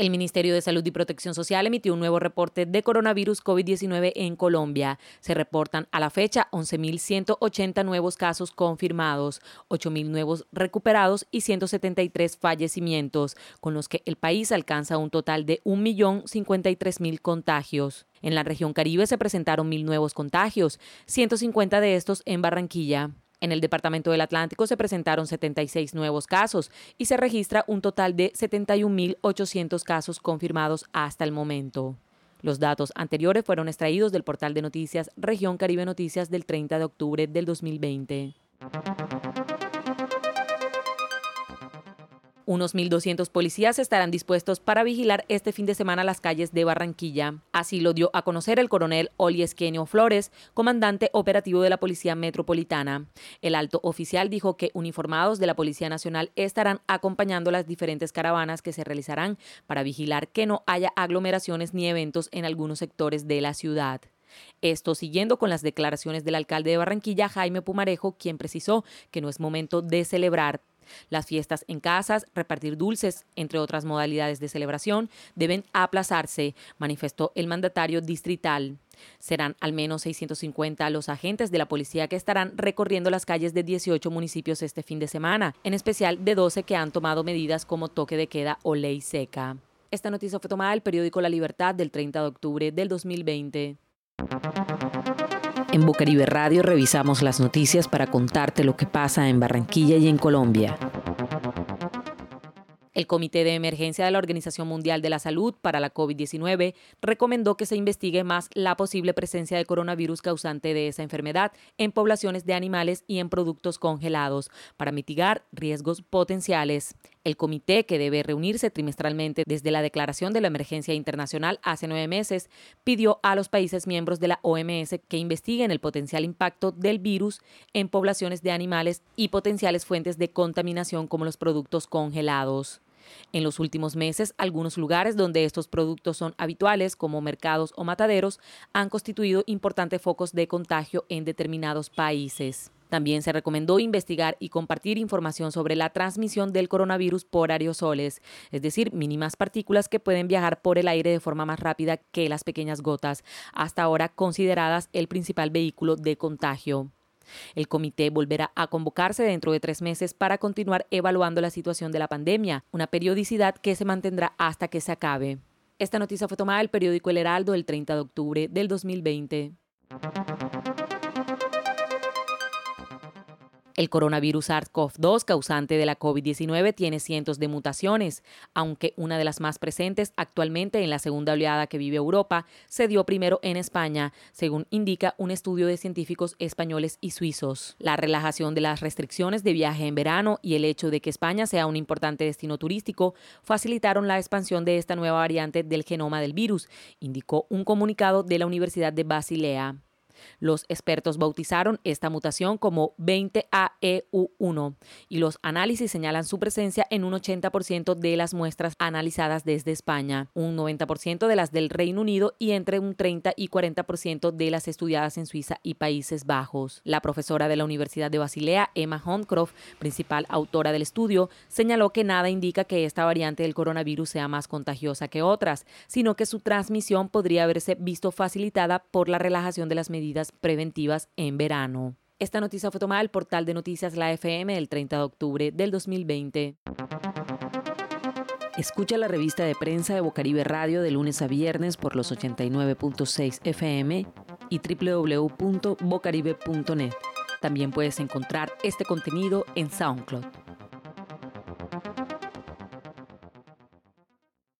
El Ministerio de Salud y Protección Social emitió un nuevo reporte de coronavirus COVID-19 en Colombia. Se reportan a la fecha 11.180 nuevos casos confirmados, 8.000 nuevos recuperados y 173 fallecimientos, con los que el país alcanza un total de 1.053.000 contagios. En la región Caribe se presentaron 1.000 nuevos contagios, 150 de estos en Barranquilla. En el Departamento del Atlántico se presentaron 76 nuevos casos y se registra un total de 71.800 casos confirmados hasta el momento. Los datos anteriores fueron extraídos del portal de noticias Región Caribe Noticias del 30 de octubre del 2020. Unos 1.200 policías estarán dispuestos para vigilar este fin de semana las calles de Barranquilla. Así lo dio a conocer el coronel Oliesquenio Flores, comandante operativo de la Policía Metropolitana. El alto oficial dijo que uniformados de la Policía Nacional estarán acompañando las diferentes caravanas que se realizarán para vigilar que no haya aglomeraciones ni eventos en algunos sectores de la ciudad. Esto siguiendo con las declaraciones del alcalde de Barranquilla, Jaime Pumarejo, quien precisó que no es momento de celebrar, las fiestas en casas, repartir dulces, entre otras modalidades de celebración, deben aplazarse, manifestó el mandatario distrital. Serán al menos 650 los agentes de la policía que estarán recorriendo las calles de 18 municipios este fin de semana, en especial de 12 que han tomado medidas como toque de queda o ley seca. Esta noticia fue tomada del periódico La Libertad del 30 de octubre del 2020. En Bucaribe Radio revisamos las noticias para contarte lo que pasa en Barranquilla y en Colombia. El Comité de Emergencia de la Organización Mundial de la Salud para la COVID-19 recomendó que se investigue más la posible presencia de coronavirus causante de esa enfermedad en poblaciones de animales y en productos congelados para mitigar riesgos potenciales. El comité, que debe reunirse trimestralmente desde la declaración de la emergencia internacional hace nueve meses, pidió a los países miembros de la OMS que investiguen el potencial impacto del virus en poblaciones de animales y potenciales fuentes de contaminación como los productos congelados. En los últimos meses, algunos lugares donde estos productos son habituales, como mercados o mataderos, han constituido importantes focos de contagio en determinados países. También se recomendó investigar y compartir información sobre la transmisión del coronavirus por aerosoles, es decir, mínimas partículas que pueden viajar por el aire de forma más rápida que las pequeñas gotas, hasta ahora consideradas el principal vehículo de contagio. El comité volverá a convocarse dentro de tres meses para continuar evaluando la situación de la pandemia, una periodicidad que se mantendrá hasta que se acabe. Esta noticia fue tomada del periódico El Heraldo el 30 de octubre del 2020. El coronavirus SARS-CoV-2 causante de la COVID-19 tiene cientos de mutaciones, aunque una de las más presentes actualmente en la segunda oleada que vive Europa se dio primero en España, según indica un estudio de científicos españoles y suizos. La relajación de las restricciones de viaje en verano y el hecho de que España sea un importante destino turístico facilitaron la expansión de esta nueva variante del genoma del virus, indicó un comunicado de la Universidad de Basilea. Los expertos bautizaron esta mutación como 20AEU1 y los análisis señalan su presencia en un 80% de las muestras analizadas desde España, un 90% de las del Reino Unido y entre un 30 y 40% de las estudiadas en Suiza y Países Bajos. La profesora de la Universidad de Basilea, Emma Honcroft, principal autora del estudio, señaló que nada indica que esta variante del coronavirus sea más contagiosa que otras, sino que su transmisión podría haberse visto facilitada por la relajación de las medidas preventivas en verano. Esta noticia fue tomada del portal de noticias La FM el 30 de octubre del 2020. Escucha la revista de prensa de Bocaribe Radio de lunes a viernes por los 89.6 FM y www.bocaribe.net. También puedes encontrar este contenido en SoundCloud.